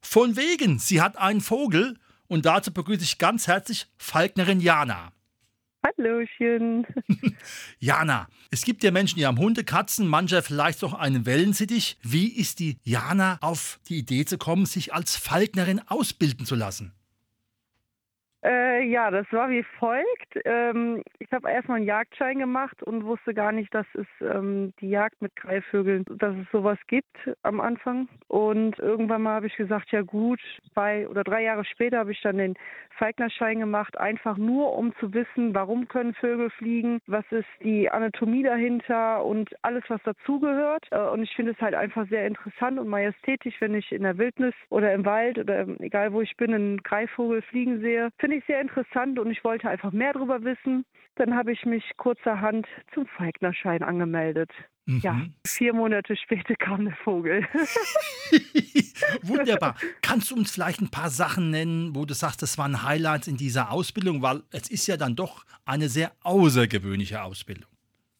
Von wegen, sie hat einen Vogel und dazu begrüße ich ganz herzlich Falknerin Jana. Hallöchen. Jana, es gibt ja Menschen, die haben Hunde, Katzen, mancher vielleicht auch einen Wellensittich. Wie ist die Jana auf die Idee zu kommen, sich als Falknerin ausbilden zu lassen? Äh, ja, das war wie folgt. Ähm, ich habe erstmal einen Jagdschein gemacht und wusste gar nicht, dass es ähm, die Jagd mit Greifvögeln, dass es sowas gibt am Anfang. Und irgendwann mal habe ich gesagt, ja gut, zwei oder drei Jahre später habe ich dann den Feignerschein gemacht, einfach nur um zu wissen, warum können Vögel fliegen, was ist die Anatomie dahinter und alles, was dazugehört. Äh, und ich finde es halt einfach sehr interessant und majestätisch, wenn ich in der Wildnis oder im Wald oder egal wo ich bin, einen Greifvogel fliegen sehe finde ich sehr interessant und ich wollte einfach mehr darüber wissen. Dann habe ich mich kurzerhand zum Feignerschein angemeldet. Mhm. Ja, vier Monate später kam der Vogel. Wunderbar. Kannst du uns vielleicht ein paar Sachen nennen, wo du sagst, das waren Highlights in dieser Ausbildung, weil es ist ja dann doch eine sehr außergewöhnliche Ausbildung.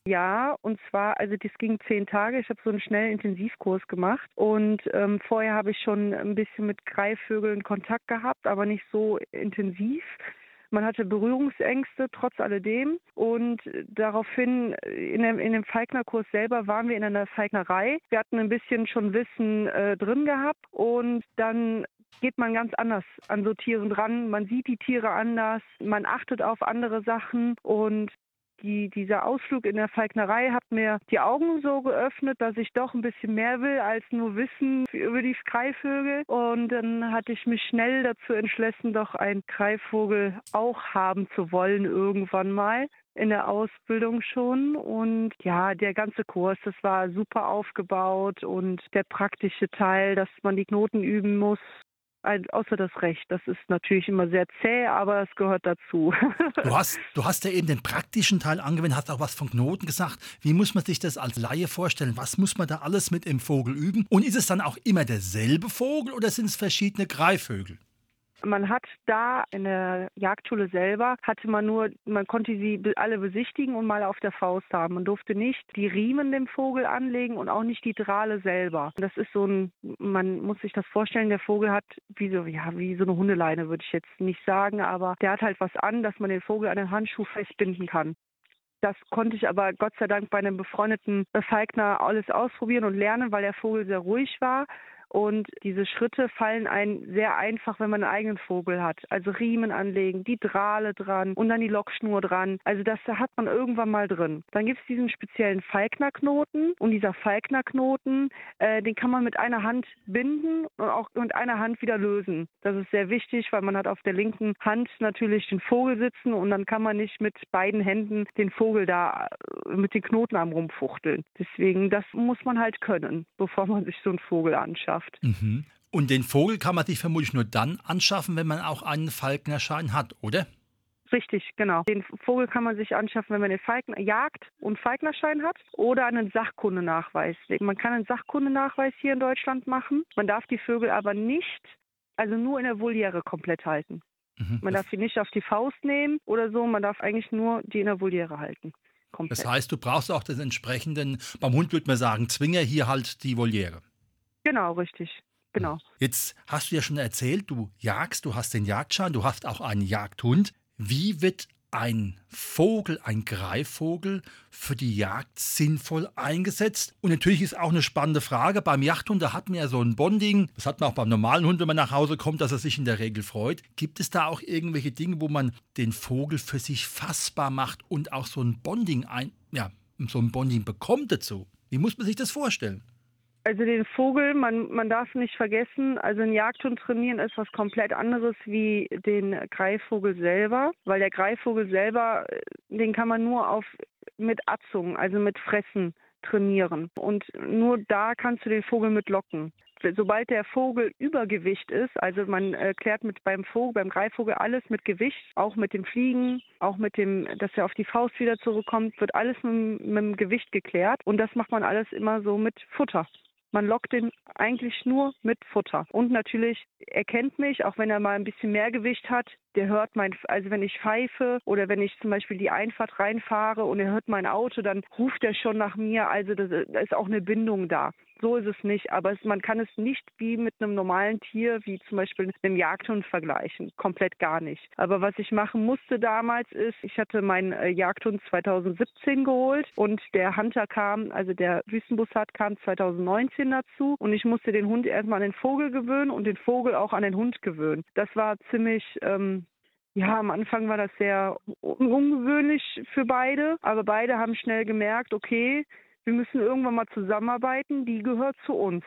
Ja, und zwar, also das ging zehn Tage. Ich habe so einen schnellen Intensivkurs gemacht und ähm, vorher habe ich schon ein bisschen mit Greifvögeln Kontakt gehabt, aber nicht so intensiv. Man hatte Berührungsängste trotz alledem und daraufhin in dem, in dem Feignerkurs selber waren wir in einer Feignerei. Wir hatten ein bisschen schon Wissen äh, drin gehabt und dann geht man ganz anders an so Tieren dran. Man sieht die Tiere anders, man achtet auf andere Sachen und die, dieser Ausflug in der Falknerei hat mir die Augen so geöffnet, dass ich doch ein bisschen mehr will als nur Wissen über die Greifvögel. Und dann hatte ich mich schnell dazu entschlossen, doch einen Greifvogel auch haben zu wollen irgendwann mal in der Ausbildung schon. Und ja, der ganze Kurs, das war super aufgebaut und der praktische Teil, dass man die Knoten üben muss, außer das Recht. Das ist natürlich immer sehr zäh, aber es gehört dazu. Du hast, du hast ja eben den praktischen Teil angewendet, hast auch was von Knoten gesagt. Wie muss man sich das als Laie vorstellen? Was muss man da alles mit dem Vogel üben? Und ist es dann auch immer derselbe Vogel oder sind es verschiedene Greifvögel? Man hat da in der Jagdschule selber, hatte man nur, man konnte sie alle besichtigen und mal auf der Faust haben. Man durfte nicht die Riemen dem Vogel anlegen und auch nicht die Drale selber. Das ist so ein, man muss sich das vorstellen, der Vogel hat wie so, ja, wie so eine Hundeleine, würde ich jetzt nicht sagen, aber der hat halt was an, dass man den Vogel an den Handschuh festbinden kann. Das konnte ich aber Gott sei Dank bei einem befreundeten Feigner alles ausprobieren und lernen, weil der Vogel sehr ruhig war. Und diese Schritte fallen einem sehr einfach, wenn man einen eigenen Vogel hat. Also Riemen anlegen, die Drahle dran und dann die Lockschnur dran. Also das hat man irgendwann mal drin. Dann gibt es diesen speziellen Falknerknoten und dieser Falknerknoten, äh, den kann man mit einer Hand binden und auch mit einer Hand wieder lösen. Das ist sehr wichtig, weil man hat auf der linken Hand natürlich den Vogel sitzen und dann kann man nicht mit beiden Händen den Vogel da äh, mit den Knoten am rumfuchteln. Deswegen, das muss man halt können, bevor man sich so einen Vogel anschafft geschafft. Mhm. Und den Vogel kann man sich vermutlich nur dann anschaffen, wenn man auch einen Falknerschein hat, oder? Richtig, genau. Den Vogel kann man sich anschaffen, wenn man den Falken Jagd- und Falknerschein hat oder einen Sachkundenachweis. Man kann einen Sachkundenachweis hier in Deutschland machen. Man darf die Vögel aber nicht, also nur in der Voliere komplett halten. Mhm. Man darf sie nicht auf die Faust nehmen oder so. Man darf eigentlich nur die in der Voliere halten. Komplett. Das heißt, du brauchst auch den entsprechenden, beim Hund würde man sagen, Zwinger hier halt die Voliere. Genau, richtig. Genau. Jetzt hast du ja schon erzählt, du jagst, du hast den Jagdschein, du hast auch einen Jagdhund. Wie wird ein Vogel, ein Greifvogel für die Jagd sinnvoll eingesetzt? Und natürlich ist auch eine spannende Frage. Beim Jagdhund, da hat man ja so ein Bonding. Das hat man auch beim normalen Hund, wenn man nach Hause kommt, dass er sich in der Regel freut. Gibt es da auch irgendwelche Dinge, wo man den Vogel für sich fassbar macht und auch so ein Bonding ein, ja, so ein Bonding bekommt dazu? Wie muss man sich das vorstellen? Also den Vogel, man, man darf nicht vergessen, also ein Jagdhund trainieren ist was komplett anderes wie den Greifvogel selber, weil der Greifvogel selber, den kann man nur auf mit Atzung, also mit Fressen trainieren. Und nur da kannst du den Vogel mit locken. sobald der Vogel Übergewicht ist, also man äh, klärt mit beim Vogel, beim Greifvogel alles mit Gewicht, auch mit dem Fliegen, auch mit dem, dass er auf die Faust wieder zurückkommt, wird alles mit, mit dem Gewicht geklärt. Und das macht man alles immer so mit Futter. Man lockt den eigentlich nur mit Futter. Und natürlich erkennt mich, auch wenn er mal ein bisschen mehr Gewicht hat, der hört mein, also wenn ich pfeife oder wenn ich zum Beispiel die Einfahrt reinfahre und er hört mein Auto, dann ruft er schon nach mir. Also da ist auch eine Bindung da. So ist es nicht, aber es, man kann es nicht wie mit einem normalen Tier, wie zum Beispiel einem Jagdhund vergleichen. Komplett gar nicht. Aber was ich machen musste damals ist, ich hatte meinen äh, Jagdhund 2017 geholt und der Hunter kam, also der Wüstenbussard kam 2019 dazu und ich musste den Hund erstmal an den Vogel gewöhnen und den Vogel auch an den Hund gewöhnen. Das war ziemlich ähm, ja, am Anfang war das sehr ungewöhnlich für beide, aber beide haben schnell gemerkt, okay, wir müssen irgendwann mal zusammenarbeiten, die gehört zu uns.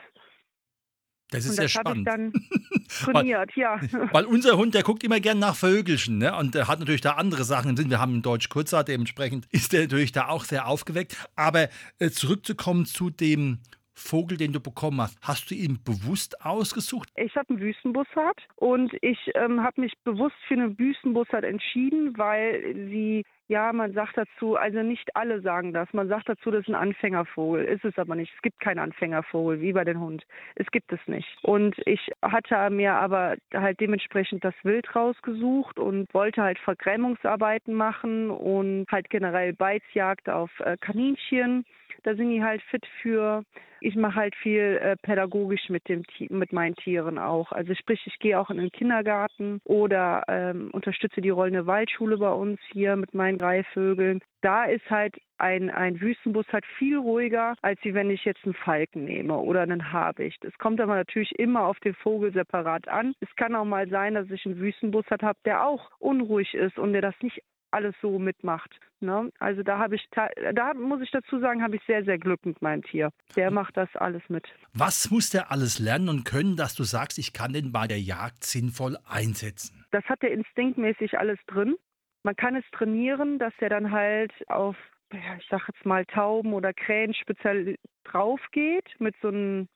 Das ist und das ja spannend. Ich dann trainiert, weil, ja. Weil unser Hund, der guckt immer gern nach Vögelchen, ne? Und der hat natürlich da andere Sachen im Sinn. Wir haben einen Deutsch Kurzer, dementsprechend ist der natürlich da auch sehr aufgeweckt. Aber äh, zurückzukommen zu dem Vogel, den du bekommen hast, hast du ihn bewusst ausgesucht? Ich habe einen Wüstenbussard und ich ähm, habe mich bewusst für einen Wüstenbussard entschieden, weil sie ja, man sagt dazu, also nicht alle sagen das. Man sagt dazu, das ist ein Anfängervogel. Ist es aber nicht. Es gibt keinen Anfängervogel, wie bei den Hund. Es gibt es nicht. Und ich hatte mir aber halt dementsprechend das Wild rausgesucht und wollte halt Vergrämungsarbeiten machen und halt generell Beizjagd auf äh, Kaninchen. Da sind die halt fit für. Ich mache halt viel äh, pädagogisch mit dem mit meinen Tieren auch. Also sprich, ich gehe auch in den Kindergarten oder ähm, unterstütze die rollende Waldschule bei uns hier mit meinen Greifvögeln. Da ist halt ein, ein Wüstenbus halt viel ruhiger, als wenn ich jetzt einen Falken nehme oder einen Habicht. Es kommt aber natürlich immer auf den Vogel separat an. Es kann auch mal sein, dass ich einen Wüstenbus habe, der auch unruhig ist und der das nicht alles so mitmacht. Ne? Also da habe ich, da muss ich dazu sagen, habe ich sehr, sehr Glück mit meinem Tier. Der macht das alles mit. Was muss der alles lernen und können, dass du sagst, ich kann den bei der Jagd sinnvoll einsetzen? Das hat der instinktmäßig alles drin. Man kann es trainieren, dass er dann halt auf, ja, ich sag jetzt mal Tauben oder Krähen speziell drauf geht mit so einem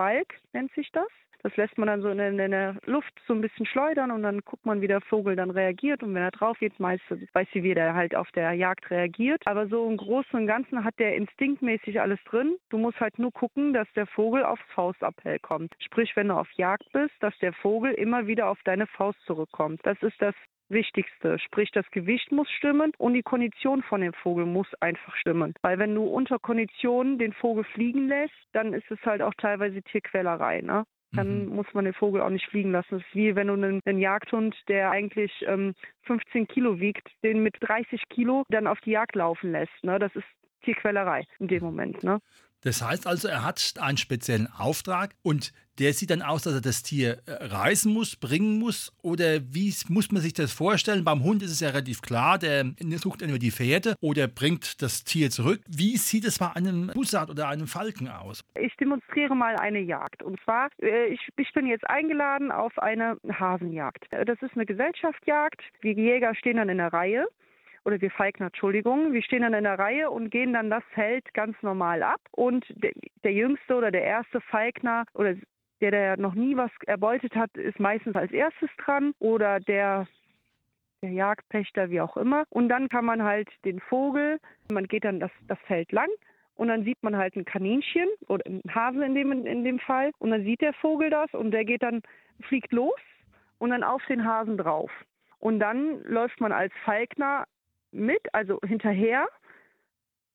Balk, nennt sich das. Das lässt man dann so in, in, der Luft so ein bisschen schleudern und dann guckt man, wie der Vogel dann reagiert. Und wenn er drauf geht, meistens weiß sie, wie der halt auf der Jagd reagiert. Aber so im Großen und Ganzen hat der instinktmäßig alles drin. Du musst halt nur gucken, dass der Vogel aufs Faustappell kommt. Sprich, wenn du auf Jagd bist, dass der Vogel immer wieder auf deine Faust zurückkommt. Das ist das Wichtigste. Sprich, das Gewicht muss stimmen und die Kondition von dem Vogel muss einfach stimmen. Weil wenn du unter Kondition den Vogel fliegen lässt, dann ist es halt auch teilweise Tierquälerei. Ne? dann mhm. muss man den Vogel auch nicht fliegen lassen. Das ist wie wenn du einen, einen Jagdhund, der eigentlich ähm, 15 Kilo wiegt, den mit 30 Kilo dann auf die Jagd laufen lässt. Ne? Das ist Tierquälerei in dem Moment. Ne? Das heißt also, er hat einen speziellen Auftrag und der sieht dann aus, dass er das Tier äh, reisen muss, bringen muss? Oder wie muss man sich das vorstellen? Beim Hund ist es ja relativ klar, der sucht entweder die Fährte oder bringt das Tier zurück. Wie sieht es bei einem Bussard oder einem Falken aus? Ich demonstriere mal eine Jagd. Und zwar, äh, ich, ich bin jetzt eingeladen auf eine Hasenjagd. Das ist eine Gesellschaftsjagd. Die Jäger stehen dann in der Reihe oder wir Falkner, Entschuldigung, wir stehen dann in der Reihe und gehen dann das Feld ganz normal ab und der, der jüngste oder der erste Falkner oder der, der noch nie was erbeutet hat, ist meistens als erstes dran oder der der Jagdpächter, wie auch immer. Und dann kann man halt den Vogel, man geht dann das, das Feld lang und dann sieht man halt ein Kaninchen oder einen Hasen in dem, in dem Fall und dann sieht der Vogel das und der geht dann, fliegt los und dann auf den Hasen drauf. Und dann läuft man als Falkner mit, also hinterher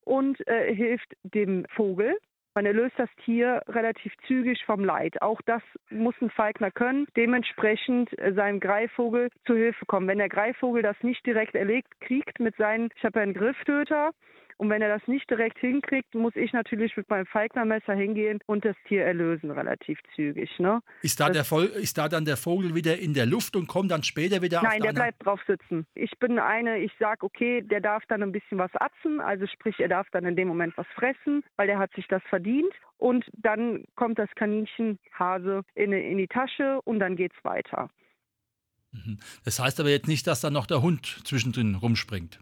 und äh, hilft dem Vogel. Man erlöst das Tier relativ zügig vom Leid. Auch das muss ein Falkner können, dementsprechend äh, seinem Greifvogel zu Hilfe kommen. Wenn der Greifvogel das nicht direkt erlegt kriegt mit seinen, ich habe ja einen Grifftöter, und wenn er das nicht direkt hinkriegt, muss ich natürlich mit meinem Falknermesser hingehen und das Tier erlösen, relativ zügig. Ne? Ist, da der ist da dann der Vogel wieder in der Luft und kommt dann später wieder Nein, der bleibt drauf sitzen. Ich bin eine, ich sage, okay, der darf dann ein bisschen was atzen, also sprich, er darf dann in dem Moment was fressen, weil der hat sich das verdient. Und dann kommt das Kaninchen Hase in, in die Tasche und dann geht's weiter. Mhm. Das heißt aber jetzt nicht, dass da noch der Hund zwischendrin rumspringt.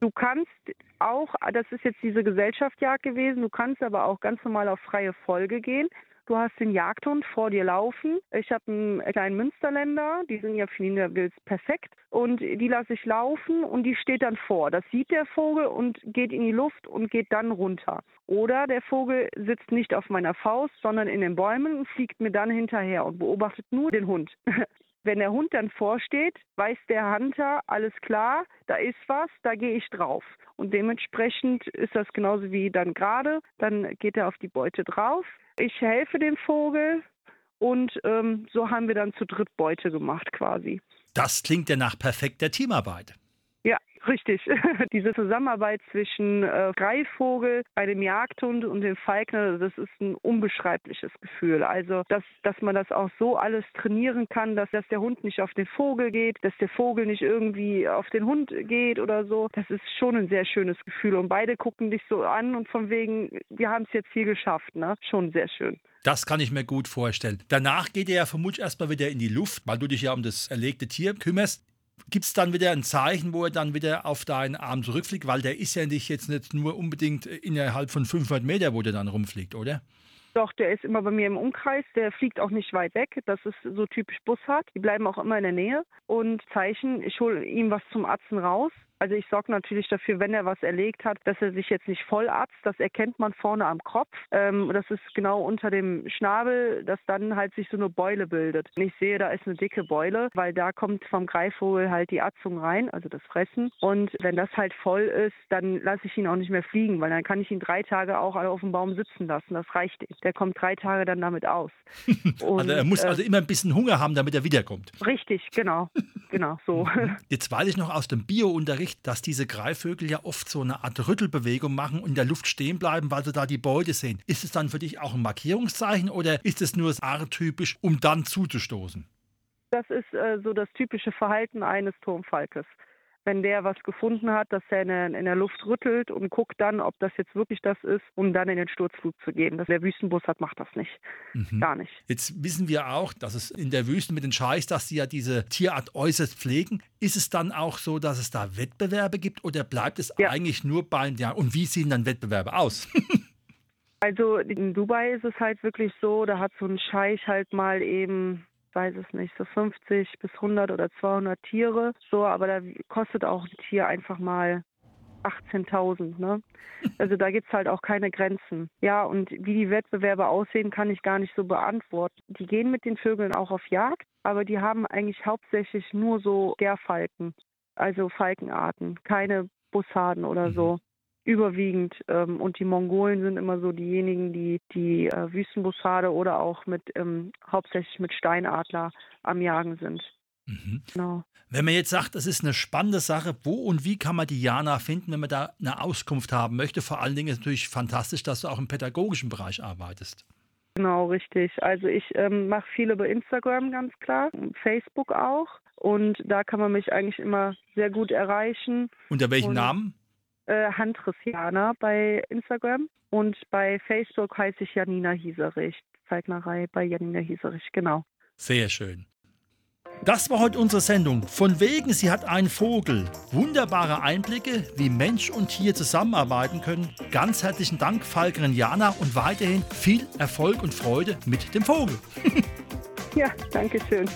Du kannst auch, das ist jetzt diese Gesellschaftsjagd gewesen, du kannst aber auch ganz normal auf freie Folge gehen. Du hast den Jagdhund vor dir laufen. Ich habe einen kleinen Münsterländer, die sind ja für ihn perfekt. Und die lasse ich laufen und die steht dann vor. Das sieht der Vogel und geht in die Luft und geht dann runter. Oder der Vogel sitzt nicht auf meiner Faust, sondern in den Bäumen und fliegt mir dann hinterher und beobachtet nur den Hund. Wenn der Hund dann vorsteht, weiß der Hunter, alles klar, da ist was, da gehe ich drauf. Und dementsprechend ist das genauso wie dann gerade. Dann geht er auf die Beute drauf. Ich helfe dem Vogel und ähm, so haben wir dann zu dritt Beute gemacht quasi. Das klingt ja nach perfekter Teamarbeit. Richtig. Diese Zusammenarbeit zwischen äh, Greifvogel, einem Jagdhund und dem Falkner, das ist ein unbeschreibliches Gefühl. Also, dass, dass man das auch so alles trainieren kann, dass, dass der Hund nicht auf den Vogel geht, dass der Vogel nicht irgendwie auf den Hund geht oder so, das ist schon ein sehr schönes Gefühl. Und beide gucken dich so an und von wegen, wir haben es jetzt hier geschafft, ne? Schon sehr schön. Das kann ich mir gut vorstellen. Danach geht er ja vermutlich erstmal wieder in die Luft, weil du dich ja um das erlegte Tier kümmerst gibt es dann wieder ein Zeichen, wo er dann wieder auf deinen Arm zurückfliegt? Weil der ist ja nicht jetzt nicht nur unbedingt innerhalb von 500 Meter, wo der dann rumfliegt, oder? Doch, der ist immer bei mir im Umkreis. Der fliegt auch nicht weit weg. Das ist so typisch Bussard. Die bleiben auch immer in der Nähe. Und Zeichen, ich hole ihm was zum Atzen raus. Also ich sorge natürlich dafür, wenn er was erlegt hat, dass er sich jetzt nicht voll atzt. Das erkennt man vorne am Kopf. Ähm, das ist genau unter dem Schnabel, dass dann halt sich so eine Beule bildet. Und ich sehe, da ist eine dicke Beule, weil da kommt vom Greifvogel halt die Atzung rein, also das Fressen. Und wenn das halt voll ist, dann lasse ich ihn auch nicht mehr fliegen, weil dann kann ich ihn drei Tage auch auf dem Baum sitzen lassen. Das reicht nicht. Der kommt drei Tage dann damit aus. Und, also er muss äh, also immer ein bisschen Hunger haben, damit er wiederkommt. Richtig, genau. Genau, so. Jetzt weiß ich noch aus dem Bio-Unterricht, dass diese Greifvögel ja oft so eine Art Rüttelbewegung machen und in der Luft stehen bleiben, weil sie da die Beute sehen. Ist es dann für dich auch ein Markierungszeichen oder ist es nur arttypisch, um dann zuzustoßen? Das ist äh, so das typische Verhalten eines Turmfalkes wenn der was gefunden hat, dass er in der, in der, Luft rüttelt und guckt dann, ob das jetzt wirklich das ist, um dann in den Sturzflug zu gehen. Das, der Wüstenbus hat, macht das nicht. Mhm. Gar nicht. Jetzt wissen wir auch, dass es in der Wüste mit den Scheiß, dass sie ja diese Tierart äußerst pflegen. Ist es dann auch so, dass es da Wettbewerbe gibt oder bleibt es ja. eigentlich nur bei, ja, und wie sehen dann Wettbewerbe aus? also in Dubai ist es halt wirklich so, da hat so ein Scheich halt mal eben weiß es nicht, so 50 bis 100 oder 200 Tiere. So, aber da kostet auch ein Tier einfach mal 18.000, ne? Also da gibt es halt auch keine Grenzen. Ja, und wie die Wettbewerbe aussehen, kann ich gar nicht so beantworten. Die gehen mit den Vögeln auch auf Jagd, aber die haben eigentlich hauptsächlich nur so Gerfalken, also Falkenarten, keine Bussarden oder mhm. so überwiegend. Ähm, und die Mongolen sind immer so diejenigen, die die äh, Wüstenbussarde oder auch mit ähm, hauptsächlich mit Steinadler am Jagen sind. Mhm. Genau. Wenn man jetzt sagt, das ist eine spannende Sache, wo und wie kann man die Jana finden, wenn man da eine Auskunft haben möchte? Vor allen Dingen ist es natürlich fantastisch, dass du auch im pädagogischen Bereich arbeitest. Genau, richtig. Also ich ähm, mache viel über Instagram ganz klar, Facebook auch. Und da kann man mich eigentlich immer sehr gut erreichen. Unter welchem und Namen? Äh, Handrissianer bei Instagram und bei Facebook heiße ich Janina Hieserich. Zeignerei bei Janina Hieserich, genau. Sehr schön. Das war heute unsere Sendung. Von wegen, sie hat einen Vogel. Wunderbare Einblicke, wie Mensch und Tier zusammenarbeiten können. Ganz herzlichen Dank, Falkerin Jana, und weiterhin viel Erfolg und Freude mit dem Vogel. ja, danke schön.